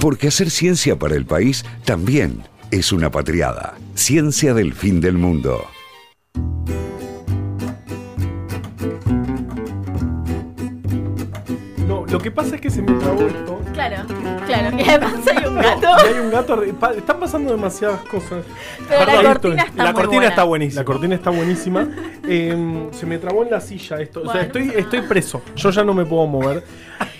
Porque hacer ciencia para el país también es una patriada. Ciencia del fin del mundo. No, lo que pasa es que se me trabó esto. Claro, claro. Y además hay un gato. Y hay un gato. Están pasando demasiadas cosas. Pero la Perdón, esto cortina es- está La muy cortina buena. está buenísima. La cortina está buenísima. Eh, se me trabó en la silla esto. o sea, estoy, estoy preso. Yo ya no me puedo mover.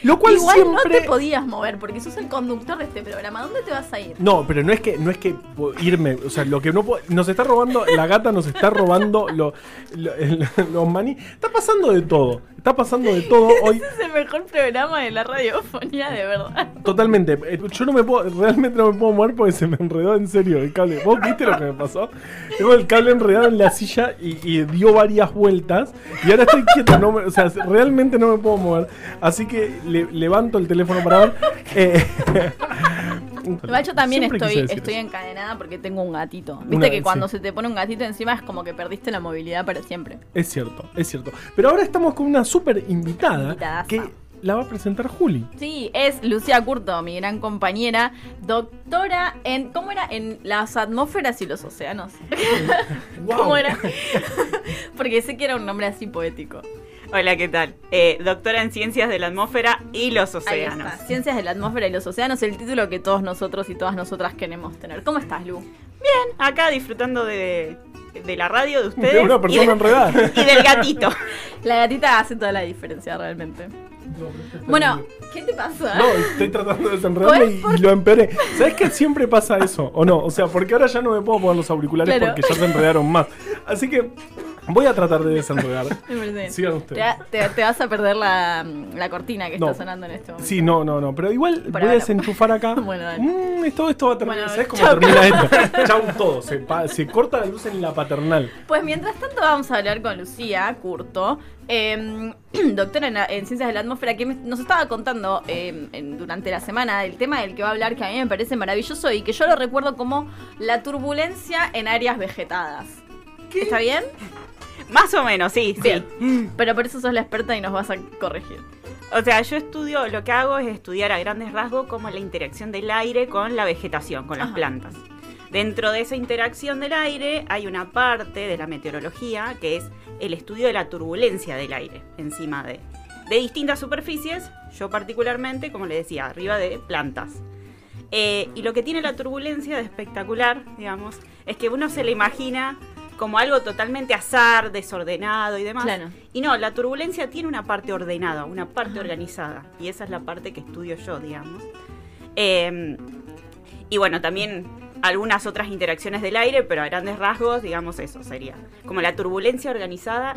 Lo cual Igual siempre. no te podías mover porque sos el conductor de este programa. ¿Dónde te vas a ir? No, pero no es que no es que irme, o sea, lo que no puedo, nos está robando la gata, nos está robando lo- lo- el- los maní, está pasando de todo, está pasando de todo hoy, Ese es el mejor programa de la radiofonía, de verdad. totalmente. Eh, Yo no me puedo, realmente no me puedo mover porque se me enredó en serio el cable. ¿Vos viste lo que me pasó? Tengo el cable enredado en la silla y, y dio varias vueltas y ahora estoy quieto, no me- o sea, realmente no me puedo mover, así que le- levanto el teléfono para ver. Eh, yo también Siempre estoy, estoy encadenada porque tengo un gatito. Viste Una- que cuando sí. se te pone un gatito encima es como que perdiste la movilidad para siempre. Es cierto, es cierto. Pero ahora estamos con una súper invitada Invitadaza. que la va a presentar Juli. Sí, es Lucía Curto, mi gran compañera, doctora en, ¿cómo era? En las atmósferas y los océanos. ¿Cómo era? Porque sé que era un nombre así poético. Hola, ¿qué tal? Eh, doctora en Ciencias de la Atmósfera y los Ahí Océanos. está, Ciencias de la atmósfera y los océanos, el título que todos nosotros y todas nosotras queremos tener. ¿Cómo estás, Lu? Bien, acá disfrutando de, de la radio de ustedes. De una y, persona de- enredada. y del gatito. La gatita hace toda la diferencia realmente. Bueno, ¿qué te pasa? No, estoy tratando de desenredarme y, y lo empeoré. ¿Sabes que siempre pasa eso? ¿O no? O sea, porque ahora ya no me puedo poner los auriculares Claro. porque ya se enredaron más. Así que voy a tratar de desenredar. Sigan Te, ustedes. te- te vas a perder la, la cortina que No. está sonando en este momento. Sí, no, no, no. Pero igual Por voy a desenchufar acá. Bueno, dale. Mm, esto, esto va a terminar. Bueno, ¿Sabes cómo chau. termina esto? Chau todo. Se, pa- se corta la luz en la paternal. Pues mientras tanto vamos a hablar con Lucía Curto, eh, doctora en, en Ciencias de la Atmósfera, que me- nos estaba contando eh, en- durante la semana el tema del que va a hablar, que a mí me parece maravilloso y que yo lo recuerdo como la turbulencia en áreas vegetadas. ¿Está bien? Más o menos, sí, sí. Bien. Pero por eso sos la experta y nos vas a corregir. O sea, yo estudio, lo que hago es estudiar a grandes rasgos cómo es la interacción del aire con la vegetación, con las Ajá. plantas. Dentro de esa interacción del aire hay una parte de la meteorología que es el estudio de la turbulencia del aire encima de, de distintas superficies, yo particularmente, como le decía, arriba de plantas. Eh, y lo que tiene la turbulencia de espectacular, digamos, es que uno se le imagina como algo totalmente azar, desordenado y demás. Claro. Y no, la turbulencia tiene una parte ordenada, una parte organizada. Y esa es la parte que estudio yo, digamos. Eh, y bueno, también algunas otras interacciones del aire, pero a grandes rasgos, digamos eso sería. Como la turbulencia organizada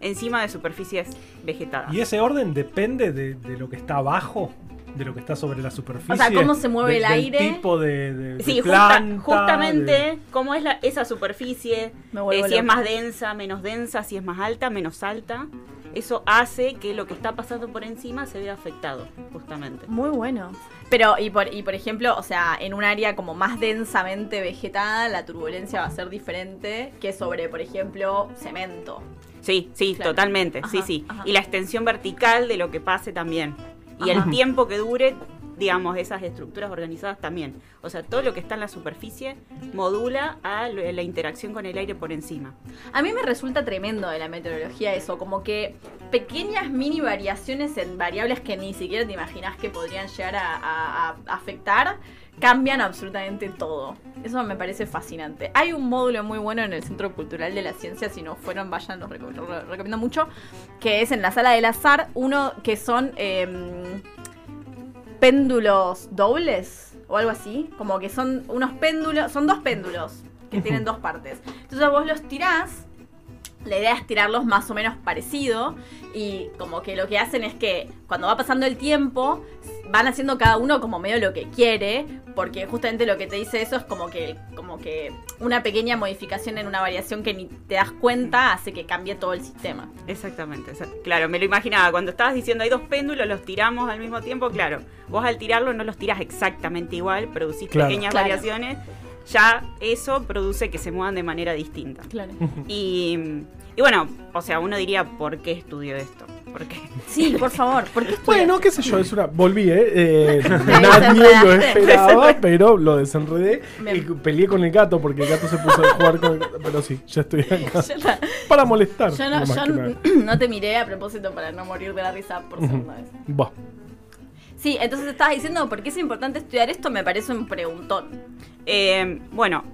encima de superficies vegetadas. Y ese orden depende de, de lo que está abajo, de lo que está sobre la superficie. O sea, cómo se mueve de- el del aire. tipo de, de- de Sí, justa- justamente de- cómo es la- esa superficie, eh, si es más densa, menos densa, si es más alta, menos alta. Eso hace que lo que está pasando por encima se vea afectado, justamente. Muy bueno. Pero, y por, y por ejemplo, o sea, en un área como más densamente vegetada, la turbulencia va a ser diferente que sobre, por ejemplo, cemento. Sí, sí, Claro. totalmente, sí, sí. ajá. Y la extensión vertical de lo que pase también. Y Ajá. el tiempo que dure, digamos, esas estructuras organizadas también. O sea, todo lo que está en la superficie modula a la interacción con el aire por encima. A mí me resulta tremendo de la meteorología eso, como que pequeñas mini variaciones en variables que ni siquiera te imaginas que podrían llegar a, afectar, cambian absolutamente todo. Eso me parece fascinante. Hay un módulo muy bueno en el Centro Cultural de la Ciencia, si no fueron, vayan, lo, reco- lo recomiendo mucho, que es en la sala del azar, uno que son em, péndulos dobles o algo así, como que son unos péndulos, son dos péndulos que tienen dos partes. Entonces vos los tirás la idea es tirarlos más o menos parecido y como que lo que hacen es que cuando va pasando el tiempo van haciendo cada uno como medio lo que quiere porque justamente lo que te dice eso es como que como que una pequeña modificación en una variación que ni te das cuenta hace que cambie todo el sistema. Exactamente. Claro, me lo imaginaba. Cuando estabas diciendo hay dos péndulos, los tiramos al mismo tiempo, claro. Vos al tirarlo no los tiras exactamente igual, producís Claro. pequeñas Claro. variaciones ya eso produce que se muevan de manera distinta. Claro. Y, y bueno, o sea, uno diría, ¿por qué estudio esto? Porque Sí, por favor. Porque Bueno, qué sé yo, es una. Volví, ¿eh? Eh, nadie lo esperaba, pero lo desenredé. Me- Y peleé con el gato porque el gato se puso a jugar con el Pero sí, ya estoy acá. La- Para molestar. yo no, yo no te miré a propósito para no morir de la risa por segunda vez. Va. Sí, entonces estabas diciendo por qué es importante estudiar esto, me parece un preguntón. Eh, bueno,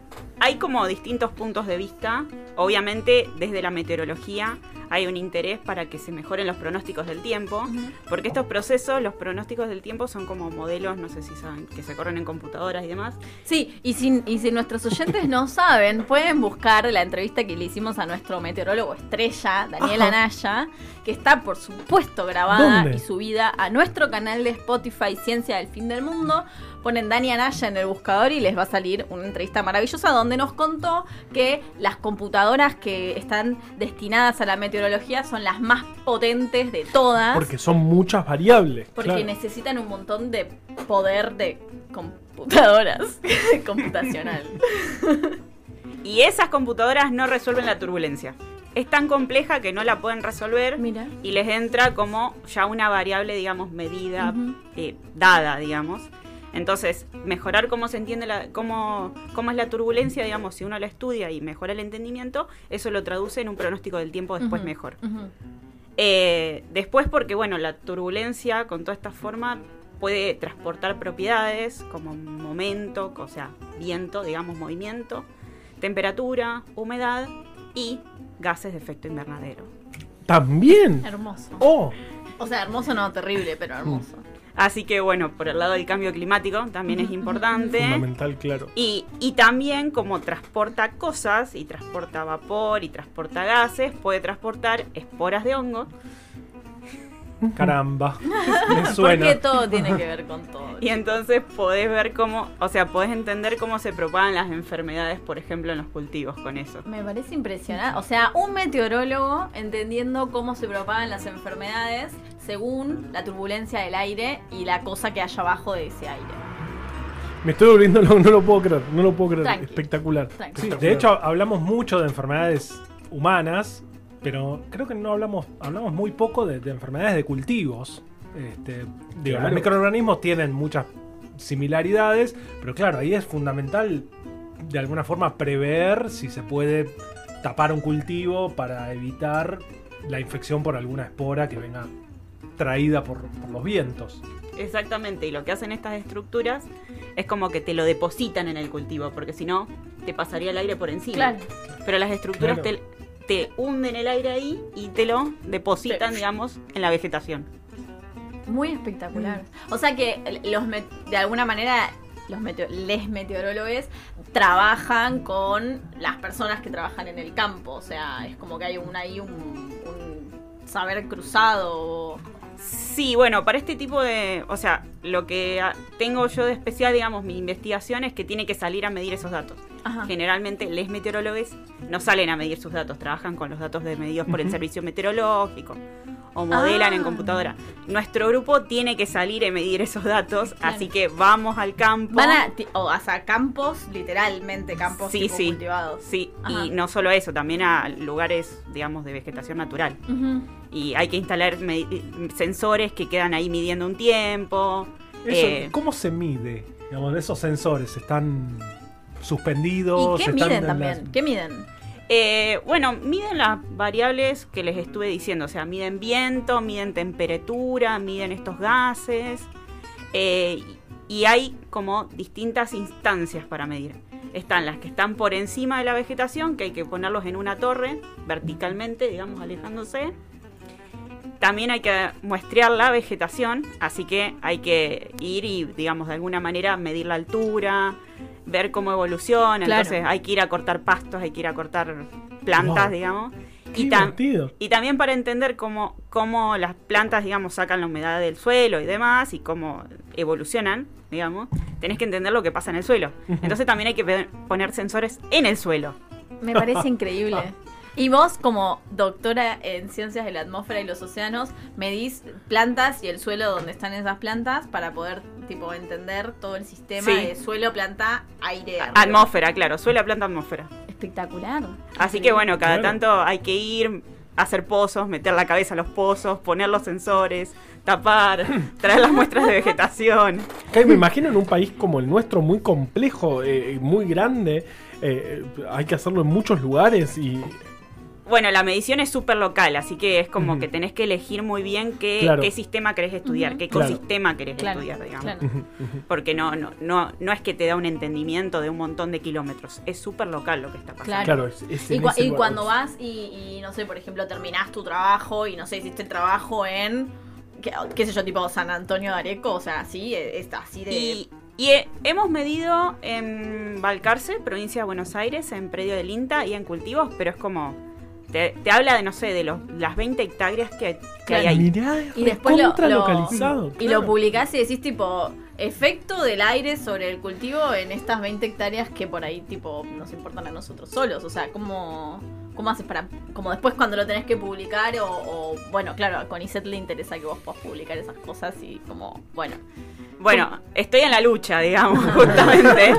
hay como distintos puntos de vista. Obviamente, desde la meteorología hay un interés para que se mejoren los pronósticos del tiempo, porque estos procesos, los pronósticos del tiempo, son como modelos, no sé si saben, que se corren en computadoras y demás. Sí, y si, y si nuestros oyentes no saben, pueden buscar la entrevista que le hicimos a nuestro meteorólogo estrella, Daniel. Anaya, que está por supuesto grabada ¿Dónde? y subida a nuestro canal de Spotify Ciencia del Fin del Mundo. Ponen Dani Anaya en el buscador y les va a salir una entrevista maravillosa donde nos contó que las computadoras que están destinadas a la meteorología son las más potentes de todas. Porque son muchas variables. Porque claro. necesitan un montón de poder de computadoras computacional. Y esas computadoras no resuelven la turbulencia. Es tan compleja que no la pueden resolver Mira. y les entra como ya una variable, digamos, medida, eh, dada, digamos. Entonces, mejorar cómo se entiende la, cómo, cómo es la turbulencia, digamos, si uno la estudia y mejora el entendimiento, eso lo traduce en un pronóstico del tiempo después mejor. Eh, después porque, bueno, la turbulencia con toda esta forma puede transportar propiedades como momento, o sea, viento, digamos, movimiento, temperatura, humedad y gases de efecto invernadero. También. Hermoso. Oh, O sea, hermoso no, terrible, pero hermoso. Así que, bueno, por el lado del cambio climático también es importante. fundamental, claro. Y, y también como transporta cosas y transporta vapor y transporta gases, puede transportar esporas de hongo Caramba. Me Porque suena. todo tiene que ver con todo. y entonces podés ver cómo, o sea, podés entender cómo se propagan las enfermedades, por ejemplo, en los cultivos con eso. Me parece impresionante. O sea, un meteorólogo entendiendo cómo se propagan las enfermedades según la turbulencia del aire y la cosa que hay abajo de ese aire. Me estoy volviendo loco, no lo puedo creer, no lo puedo creer. Tranqui. Espectacular. Tranqui. Sí, Espectacular. de hecho, hablamos mucho de enfermedades humanas, pero creo que no hablamos, hablamos muy poco de, de enfermedades de cultivos. Este, digo, Claro. Los microorganismos tienen muchas similaridades, pero claro, ahí es fundamental de alguna forma prever si se puede tapar un cultivo para evitar la infección por alguna espora que venga traída por, por los vientos. Exactamente, y lo que hacen estas estructuras es como que te lo depositan en el cultivo, porque si no, te pasaría el aire por encima. Claro. Pero las estructuras Claro. te, te hunden el aire ahí y te lo depositan, Sí. digamos, en la vegetación. Muy espectacular. O sea que los de alguna manera los meteo- les meteorólogos trabajan con las personas que trabajan en el campo. O sea, es como que hay un ahí un, un saber cruzado. Sí, bueno, para este tipo de, o sea, lo que ah, tengo yo de especial, digamos, mi investigación es que tiene que salir a medir esos datos. Ajá. Generalmente, les meteorólogos no salen a medir sus datos, trabajan con los datos de medidos por el servicio meteorológico o modelan Ah. en computadora. Nuestro grupo tiene que salir a medir esos datos, Claro. así que vamos al campo. Van a, o hasta campos, literalmente campos Sí, tipo sí. cultivados. Sí, Ajá. y no solo eso, también a lugares, digamos, de vegetación natural. Y hay que instalar sensores que quedan ahí midiendo un tiempo. Eso, Eh, ¿Cómo se mide? Digamos, esos sensores están ¿Y suspendidos. qué están miden en también? las- ¿Qué miden? Eh, bueno, miden las variables que les estuve diciendo, o sea, miden viento, miden temperatura, miden estos gases, eh, y hay como distintas instancias para medir. Están las que están por encima de la vegetación, que hay que ponerlos en una torre, verticalmente, digamos, alejándose. También hay que muestrear la vegetación, así que hay que ir y, digamos, de alguna manera medir la altura, ver cómo evoluciona. Claro. Entonces hay que ir a cortar pastos, hay que ir a cortar plantas, Wow. digamos. Qué Y, tam- y también para entender cómo, cómo las plantas, digamos, sacan la humedad del suelo y demás, y cómo evolucionan, digamos, tenés que entender lo que pasa en el suelo. Entonces también hay que poner sensores en el suelo. Me parece increíble. Y vos, como doctora en ciencias de la atmósfera y los océanos, medís plantas y el suelo donde están esas plantas para poder, tipo, entender todo el sistema Sí. de suelo, planta, aire. arriba. Atmósfera, claro, suela, planta, atmósfera. Espectacular. Así que bueno, cada Claro. tanto hay que ir, hacer pozos, meter la cabeza a los pozos, poner los sensores, tapar, traer las muestras de vegetación. Me imagino en un país como el nuestro, muy complejo, eh, muy grande, eh, hay que hacerlo en muchos lugares y Bueno, la medición es súper local, así que es como que tenés que elegir muy bien qué, Claro. qué sistema querés estudiar, qué Claro. ecosistema querés Claro, estudiar, digamos. claro. Porque no, no, no, no es que te da un entendimiento de un montón de kilómetros, es súper local lo que está pasando. Claro. claro, es, es Y, cuando vas y, y, no sé, por ejemplo, terminás tu trabajo y no sé, hiciste el trabajo en, qué, qué sé yo, tipo San Antonio de Areco, o sea, así, eh, es así de... Y, y, hemos medido en Balcarce, provincia de Buenos Aires, en predio del INTA y en cultivos, pero es como. Te, te habla de, no sé, de los, las 20 hectáreas que, que hay Claro. ahí. Mirá, es Y después lo, lo- localizado. y claro. lo publicás y decís tipo efecto del aire sobre el cultivo en estas 20 hectáreas que por ahí tipo nos importan a nosotros solos. O sea, ¿cómo, cómo haces para, como después cuando lo tenés que publicar o, o, bueno, claro, a Conicet le interesa que vos puedas publicar esas cosas y como, bueno, Bueno, estoy en la lucha, digamos, justamente.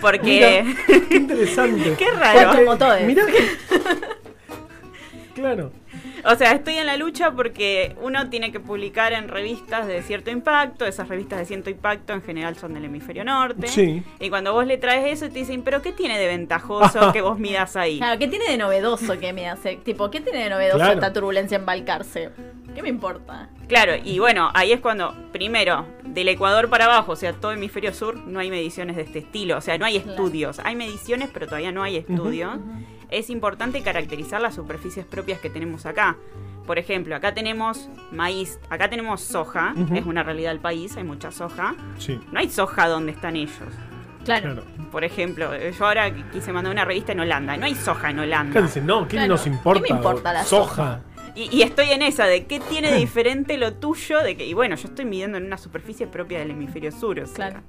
Porque. Qué interesante. Qué raro. Fue como todo. Mirá que- Claro. O sea, estoy en la lucha porque uno tiene que publicar en revistas de cierto impacto. Esas revistas de cierto impacto en general son del hemisferio norte. Sí. Y cuando vos le traes eso, te dicen, ¿pero qué tiene de ventajoso que vos midas ahí? Claro, ¿qué tiene de novedoso que me hace? Tipo, ¿qué tiene de novedoso Claro. esta turbulencia en Balcarce? ¿Qué me importa? Claro, y bueno, ahí es cuando, primero, del Ecuador para abajo, o sea, todo hemisferio sur, no hay mediciones de este estilo, o sea, no hay Claro. estudios. Hay mediciones, pero todavía no hay estudios. Es importante caracterizar las superficies propias que tenemos acá. Por ejemplo, acá tenemos maíz, acá tenemos soja, es una realidad del país, hay mucha soja. Sí. No hay soja donde están ellos. Claro. Claro. Por ejemplo, yo ahora quise mandar una revista en Holanda, no hay soja en Holanda. No, ¿qué Claro. nos importa? ¿Qué me importa la soja? Y, y estoy en esa de qué tiene de diferente lo tuyo de que y bueno yo estoy midiendo en una superficie propia del hemisferio sur o sea, Claro.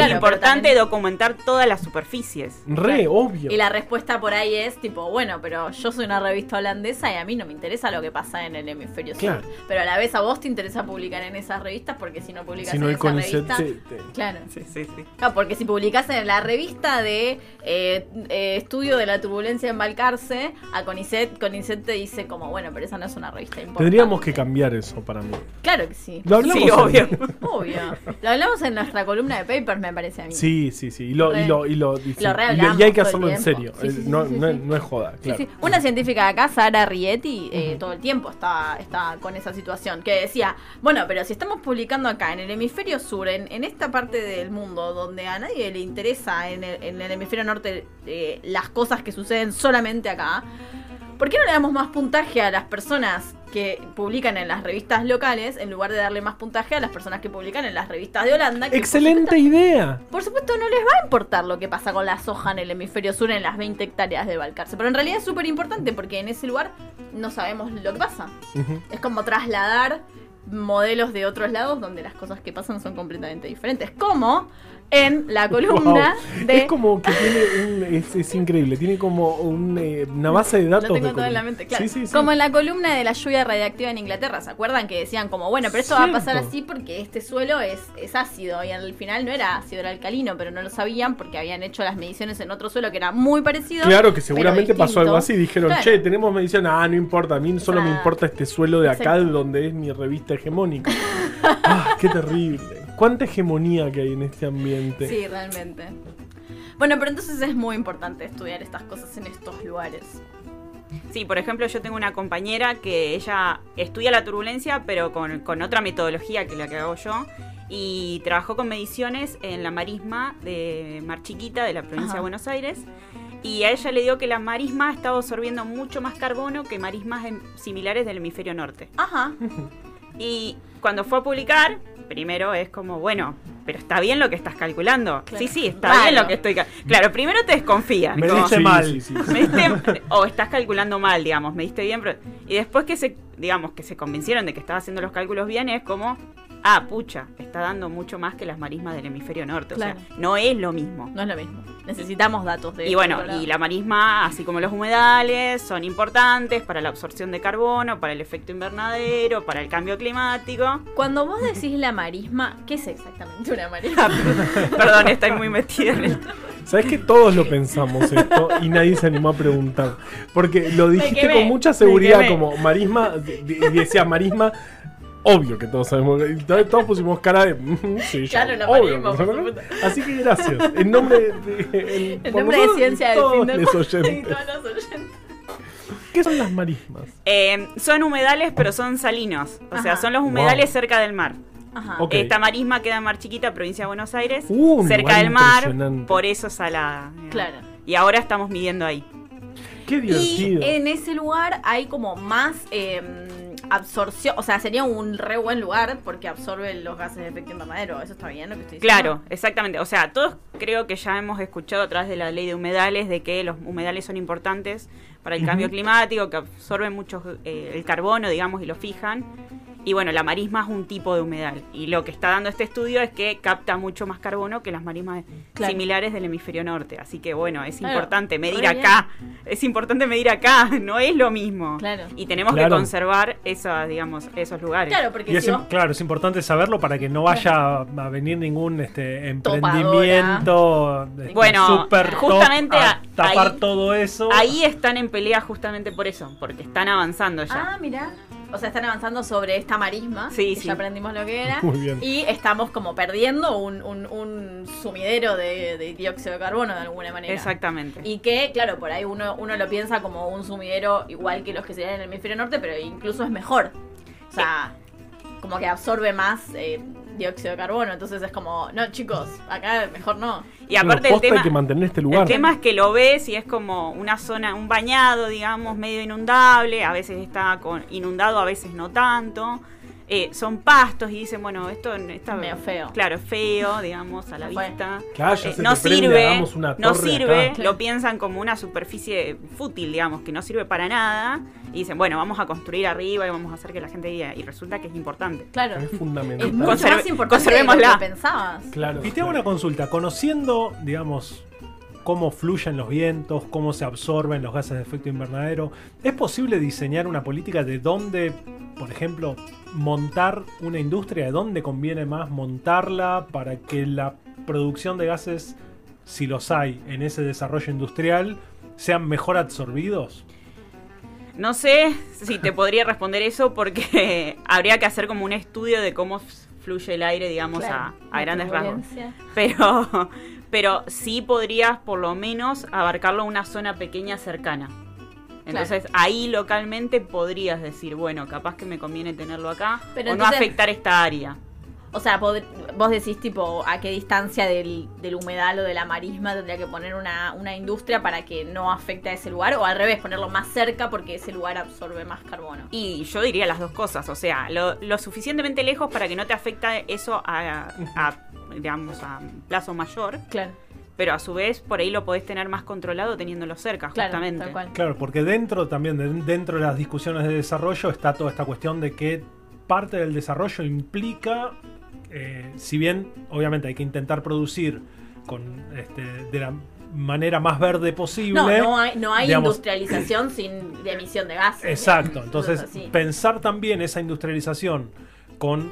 Es Claro, importante también- documentar todas las superficies Re, Claro. obvio. Y la respuesta por ahí es tipo, bueno, pero yo soy una revista holandesa y a mí no me interesa lo que pasa en el hemisferio sur. Claro. Pero a la vez a vos te interesa publicar en esas revistas porque si no publicas Si no, en esa revista... te- Claro. sí sí sí Claro, porque si publicas en la revista de eh, eh, estudio de la turbulencia en Balcarce, a Conicet, Conicet te dice como, bueno, pero esa no es una revista importante. Tendríamos que cambiar eso para mí. Claro que sí. Lo hablamos. Sí, obvio. Obvio. Lo hablamos en nuestra columna de papers, me parece a mí. Sí, sí, sí. Y lo, y lo, y lo, y sí. Lo Y hay que hacerlo en serio. Eh, no, no, es joda, claro. Una científica de acá, Sara Rieti, eh, todo el tiempo está, está con esa situación, que decía, bueno, pero si estamos publicando acá en el hemisferio sur, en, en esta parte del mundo donde a nadie le interesa en el, en el hemisferio norte eh, las cosas que suceden solamente acá, ¿por qué no le damos más puntaje a las personas que publican en las revistas locales en lugar de darle más puntaje a las personas que publican en las revistas de Holanda? que por Excelente supuesto- idea. por supuesto, no les va a importar lo que pasa con la soja en el hemisferio sur en las 20 hectáreas de Balcarce. Pero en realidad es súper importante porque en ese lugar no sabemos lo que pasa. Es como trasladar modelos de otros lados donde las cosas que pasan son completamente diferentes. Como en la columna Wow. de... Es como que tiene un. Es, es increíble. Tiene como un, eh, una base de datos. Lo tengo de todo en la mente, claro. Sí, sí, sí. Como en la columna de la lluvia radiactiva en Inglaterra, ¿se acuerdan? Que decían como, bueno, pero esto va a pasar así porque este suelo es, es ácido y al final no era ácido, era alcalino, pero no lo sabían porque habían hecho las mediciones en otro suelo que era muy parecido. Claro que seguramente pasó algo así. Dijeron, Claro. che, tenemos medición. Ah, no importa. A mí solo me importa este suelo de acá, Exacto. donde es mi revista hegemónica. ah, qué terrible. Cuánta hegemonía que hay en este ambiente. Sí, realmente. Bueno, pero entonces es muy importante estudiar estas cosas en estos lugares. Sí, por ejemplo, yo tengo una compañera que ella estudia la turbulencia, pero con, con otra metodología que la que hago yo. Y trabajó con mediciones en la marisma de Mar Chiquita, de la provincia Ajá. de Buenos Aires. Y a ella le dio que la marisma estaba absorbiendo mucho más carbono que marismas similares del hemisferio norte. Ajá. Y cuando fue a publicar, primero es como, bueno, pero está bien lo que estás calculando. Claro. Sí, sí, está Raro. bien lo que estoy... cal- Claro, primero te desconfía. Me Sí, mal. sí, sí. me diste- o estás calculando mal, digamos, me diste bien, pero- y después que se, digamos, que se convencieron de que estaba haciendo los cálculos bien, es como, ah, pucha, está dando mucho más que las marismas del hemisferio norte. O sea, no es lo mismo. No es lo mismo. Necesitamos datos de Y bueno, y la marisma, así como los humedales, son importantes para la absorción de carbono, para el efecto invernadero, para el cambio climático. Cuando vos decís la marisma, ¿qué es exactamente una marisma? Perdón, estoy muy metida en el... ¿Sabes que todos lo pensamos esto y nadie se animó a preguntar? Porque lo dijiste quemé, con mucha seguridad, como marisma, decía marisma. Obvio que todos sabemos. y todos pusimos cara de. "Mhm, sí, ya, Claro, la obvio marisma, que por sabemos". supuesto. Así que gracias. En nombre de. En nombre de y ciencia del todos los. Y oyentes. todos los oyentes. ¿Qué son las marismas? Eh, son humedales, pero son salinos. O sea, son los humedales Wow. cerca del mar. Ajá. Esta marisma queda en Mar Chiquita, provincia de Buenos Aires, Uh, cerca del mar, por eso salada. Claro. Y ahora estamos midiendo ahí. Qué Y divertido. en ese lugar hay como más eh, absorción, o sea, sería un re buen lugar porque absorbe los gases de efecto invernadero. ¿Eso está bien lo que estoy diciendo? Claro, exactamente. O sea, todos creo que ya hemos escuchado a través de la ley de humedales de que los humedales son importantes para el cambio climático, que absorben mucho eh, el carbono, digamos, y lo fijan. Y bueno, la marisma es un tipo de humedal. Y lo que está dando este estudio es que capta mucho más carbono que las marismas Claro. similares del hemisferio norte. Así que bueno, es Claro, importante medir acá. Es importante medir acá, no es lo mismo. Claro. Y tenemos Claro. que conservar esas, digamos, esos lugares. Claro, porque Y es, si im- vos- claro, es importante saberlo para que no vaya a venir ningún este, emprendimiento este, Bueno, super top justamente a a- tapar ahí- todo eso. Ahí están en pelea justamente por eso, porque están avanzando ya. Ah, mira. O sea, están avanzando sobre esta marisma. Sí, que sí. Ya aprendimos lo que era. Muy bien. Y estamos como perdiendo un, un- un sumidero de, de dióxido de carbono de alguna manera. Exactamente. Y que, claro, por ahí uno, uno lo piensa como un sumidero igual que los que serían en el hemisferio norte, pero incluso es mejor. O sea, como que absorbe más eh, dióxido de carbono. Entonces es como, no, chicos, acá mejor no. y aparte el tema, hay que mantener este el tema es que lo ves y es como una zona, un bañado, digamos, medio inundable. A veces está con, inundado, a veces no tanto. Eh, son pastos y dicen, bueno, esto está Medio feo. Claro, feo, digamos, a la vista. Claro, Eh, se no prende, sirve, una no sirve, acá. lo piensan como una superficie fútil, digamos, que no sirve para nada. Y dicen, bueno, vamos a construir arriba y vamos a hacer que la gente viva. Y resulta que es importante. Claro. Es Es fundamental. mucho Conserve- más importante de lo que pensabas. Claro. Y te hago una consulta, conociendo, digamos, cómo fluyen los vientos, cómo se absorben los gases de efecto invernadero, ¿es posible diseñar una política de dónde, por ejemplo, montar una industria, de dónde conviene más montarla para que la producción de gases, si los hay en ese desarrollo industrial, sean mejor absorbidos? No sé si te podría responder eso porque habría que hacer como un estudio de cómo fluye el aire, digamos, Claro, a, a grandes rasgos. Pero, pero sí podrías por lo menos abarcarlo a una zona pequeña cercana. Entonces ahí localmente podrías decir, bueno, capaz que me conviene tenerlo acá Pero o entonces- no afectar esta área. O sea, vos decís tipo a qué distancia del, del humedal o de la marisma tendría que poner una, una industria para que no afecte a ese lugar o al revés, ponerlo más cerca porque ese lugar absorbe más carbono. Y yo diría las dos cosas, o sea, lo, lo suficientemente lejos para que no te afecte eso a, a, digamos, a plazo mayor, Claro, pero a su vez por ahí lo podés tener más controlado teniéndolo cerca, claro, justamente. tal cual. Claro, porque dentro también, de- dentro de las discusiones de desarrollo, está toda esta cuestión de que parte del desarrollo implica, eh, si bien obviamente hay que intentar producir con este, de la manera más verde posible. No, no hay, no hay digamos, industrialización sin de emisión de gases. Exacto, entonces así. pensar también esa industrialización con,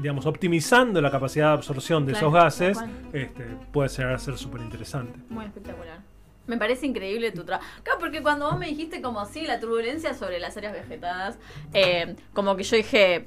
digamos, optimizando la capacidad de absorción de Claro, esos gases, este, puede llegar a ser súper interesante. Muy espectacular. Me parece increíble tu trabajo. Claro, porque cuando vos me dijiste como sí, la turbulencia sobre las áreas vegetadas, eh, como que yo dije,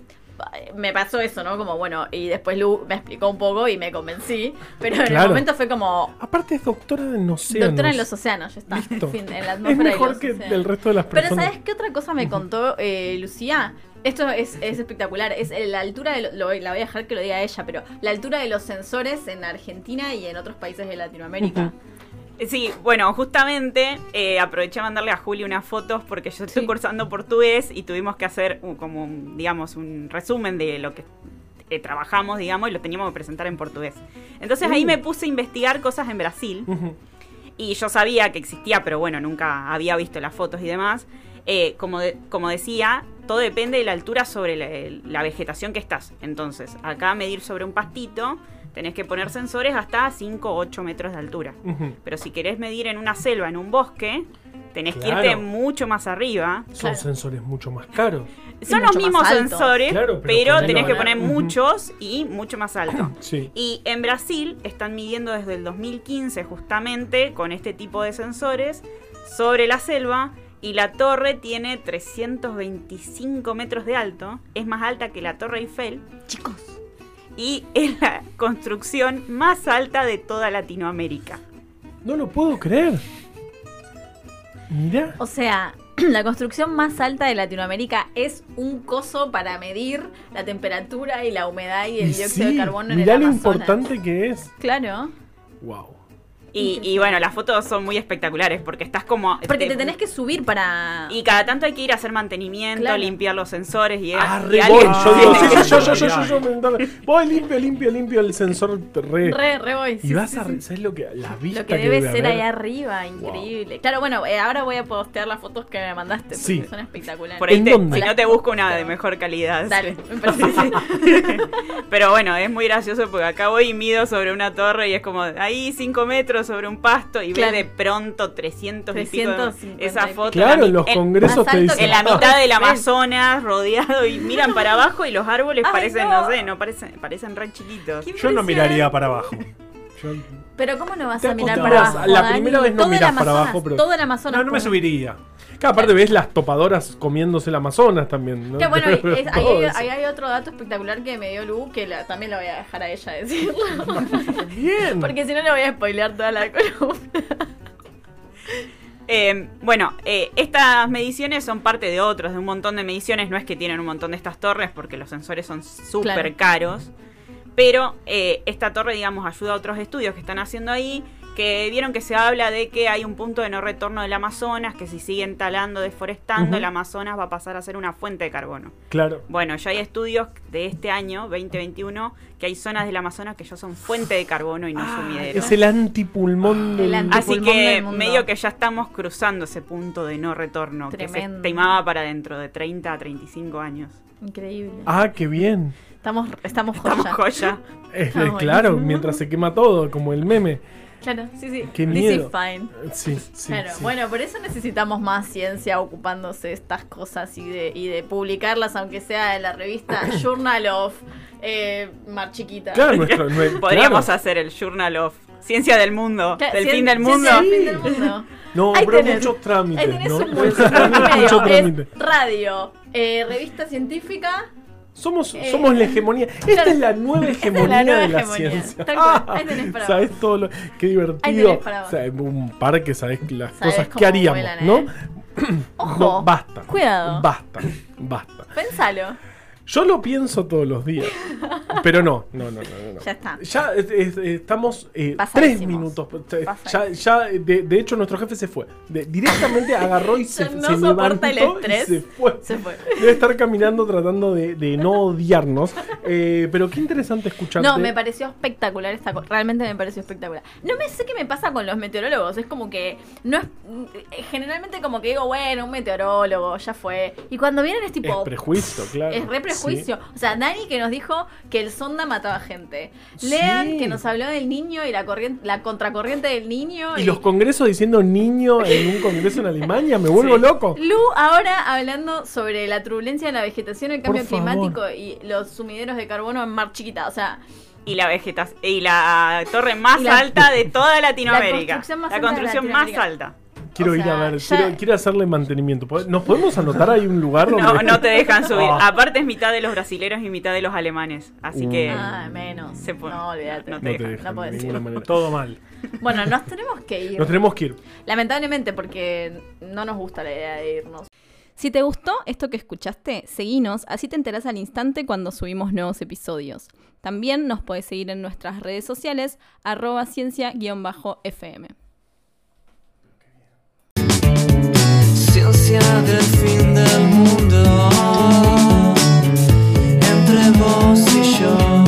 me pasó eso, ¿no? Como bueno, y después Lu me explicó un poco y me convencí, pero en el Claro. momento fue como Aparte es doctora en océanos. doctora en los océanos, ya está. Listo. En fin, en la Es atmósfera de mejor que océanos. el resto de las Pero personas. ¿sabes qué otra cosa me contó eh, Lucía? Esto es, es espectacular. Es la altura de lo, lo- la voy a dejar que lo diga ella, pero la altura de los sensores en Argentina y en otros países de Latinoamérica. Sí, bueno, justamente eh, aproveché a mandarle a Juli unas fotos porque yo estoy Sí. cursando portugués y tuvimos que hacer un- como, un, digamos, un resumen de lo que eh, trabajamos, digamos, y lo teníamos que presentar en portugués. Entonces ahí Uh. me puse a investigar cosas en Brasil y yo sabía que existía, pero bueno, nunca había visto las fotos y demás. Eh, como, de- como decía, todo depende de la altura sobre la, la vegetación que estás. Entonces, acá medir sobre un pastito, tenés que poner sensores hasta 5 o 8 metros de altura. Ujú. Pero si querés medir en una selva, en un bosque, tenés Claro. que irte mucho más arriba. Son Claro. sensores mucho más caros. Son los mismos sensores, Claro, pero pero, tenés que poner Ujú. muchos y mucho más alto. Sí. Y en Brasil están midiendo desde el 2015 justamente con este tipo de sensores sobre la selva y la torre tiene 325 metros de alto, es más alta que la Torre Eiffel, chicos, y es la construcción más alta de toda Latinoamérica. No lo puedo creer. Mira. O sea, la construcción más alta de Latinoamérica es un coso para medir la temperatura y la humedad y el Y dióxido de carbono en mirá el lo Amazonas. importante que es. Claro. Wow. Y, y bueno, las fotos son muy espectaculares porque estás como... Porque te tenés que subir para. Y cada tanto hay que ir a hacer mantenimiento, Claro. limpiar los sensores y, Ah, y voy. Yo digo, sí, sí, yo, yo, yo, yo, yo. Voy, limpio, limpio, limpio el sensor. Re. Re, re voy. y sí, vas sí, a. ¿Sabes lo que.? La vista Lo que debe debe ser haber. ahí arriba, increíble. Claro, bueno, eh, ahora voy a postear las fotos que me mandaste, porque Sí. son espectaculares. Por ahí ¿En te- dónde? si no te busco una de mejor calidad. Dale, me parece. Pero bueno, es muy gracioso porque acá voy y mido sobre una torre y es como ahí 5 metros sobre un pasto y Claro. ves de pronto 300 y pico de- 350 esa foto. Claro, en los congresos te dicen. que En la mitad del. Amazonas, rodeado, y miran para abajo y los árboles Ay, parecen, no. no. sé, no parecen, parecen re chiquitos. Yo no miraría para abajo. Yo- Pero ¿cómo no vas a mirar para abajo? La Dani? primera vez no mirás para abajo, pero- Todo el Amazonas. no, no me subiría. Claro, aparte ves las topadoras comiéndose el Amazonas también. ¿no? Que bueno, es- ahí, hay, eso. ahí hay otro dato espectacular que me dio Lu, que la- también lo voy a dejar a ella decirlo. Bien. Porque si no le voy a spoilear toda la columna. Eh, bueno, eh, estas mediciones son parte de otros, de un montón de mediciones. No es que tienen un montón de estas torres porque los sensores son súper Claro. caros. Pero eh, esta torre, digamos, ayuda a otros estudios que están haciendo ahí. Que vieron que se habla de que hay un punto de no retorno del Amazonas, que si siguen talando, deforestando, el Amazonas va a pasar a ser una fuente de carbono. Claro. Bueno, ya hay estudios de este año, 2021, que hay zonas del Amazonas que ya son fuente de carbono y no sumidero. Es el antipulmón del. El anti- Así que del mundo. medio que ya estamos cruzando ese punto de no retorno que Tremendo. se estimaba para dentro de 30 a 35 años. Increíble. Ah, qué bien. Estamos, estamos Estamos joya. joya. Es, Ah, es claro, mientras se quema todo, como el meme. Claro, sí, sí. Qué This miedo. is fine. Sí, sí. Claro, sí. bueno, por eso necesitamos más ciencia ocupándose de estas cosas y de, y de publicarlas, aunque sea en la revista Journal of eh, Mar Chiquita. Claro, nuestro. nue- Podríamos claro. hacer el Journal of Ciencia del Mundo, Cla- del cien- fin del mundo. del fin del mundo. No, Ahí pero tenés. muchos trámites. Ahí tenés ¿no? un. Mucho trámite. Radio, eh, revista científica. Somos, Eh, somos la hegemonía. Esta claro. es la nueva la hegemonía nueva de la hegemonía. ciencia. Tal cual. Ahí tenés para ¿Sabes todo lo qué divertido? Para. O sea, un parque, ¿sabes las Sabés cosas que haríamos, vuelan, ¿no? ¿eh? Ojo. No, basta. Cuidado. Basta. Basta. Pensalo. Yo lo pienso todos los días. Pero no, no, no, no. no. Ya está. Ya es- es- estamos eh, tres minutos. Ya, Pasadísimos. ya de, de hecho, nuestro jefe se fue. De- directamente agarró y se, Ya no se soporta el levantó y se fue. Se fue. Debe estar caminando tratando de, de no odiarnos. Eh, pero qué interesante escucharte. No, me pareció espectacular esta cosa. Realmente me pareció espectacular. No me sé qué me pasa con los meteorólogos. Es como que no es eh, generalmente como que digo, bueno, un meteorólogo, ya fue. Y cuando vienen es Es tipo prejuicio, claro. es re prejuicio. O sea, Dani que nos dijo que el sonda mataba gente. Sí. Lean que nos habló del niño y la corriente, la contracorriente del niño. Y los congresos diciendo niño en un congreso en Alemania, me vuelvo Sí. loco. Lu ahora hablando sobre la turbulencia en la vegetación, el cambio climático y los sumideros de carbono en mar chiquita. O sea, Y la vegetación y la torre más la- alta de toda Latinoamérica. construcción más La alta de construcción más alta. Quiero O ir sea, a ver, ya- quiero, quiero hacerle mantenimiento. ¿Pod- ¿Nos podemos anotar ahí un lugar donde.? No, no te dejan subir. Ah. Aparte es mitad de los brasileros y mitad de los alemanes. Así que ah, menos. se no, olvídate. no No te te dejan, dejan no de puedes ninguna decir. manera. Todo mal. Bueno, nos tenemos que ir. Nos tenemos que ir. Lamentablemente, porque no nos gusta la idea de irnos. Si te gustó esto que escuchaste, seguinos, así te enterás al instante cuando subimos nuevos episodios. También nos puedes seguir en nuestras redes sociales, arroba ciencia-fm. conciencia del fin del mundo entre vos y yo.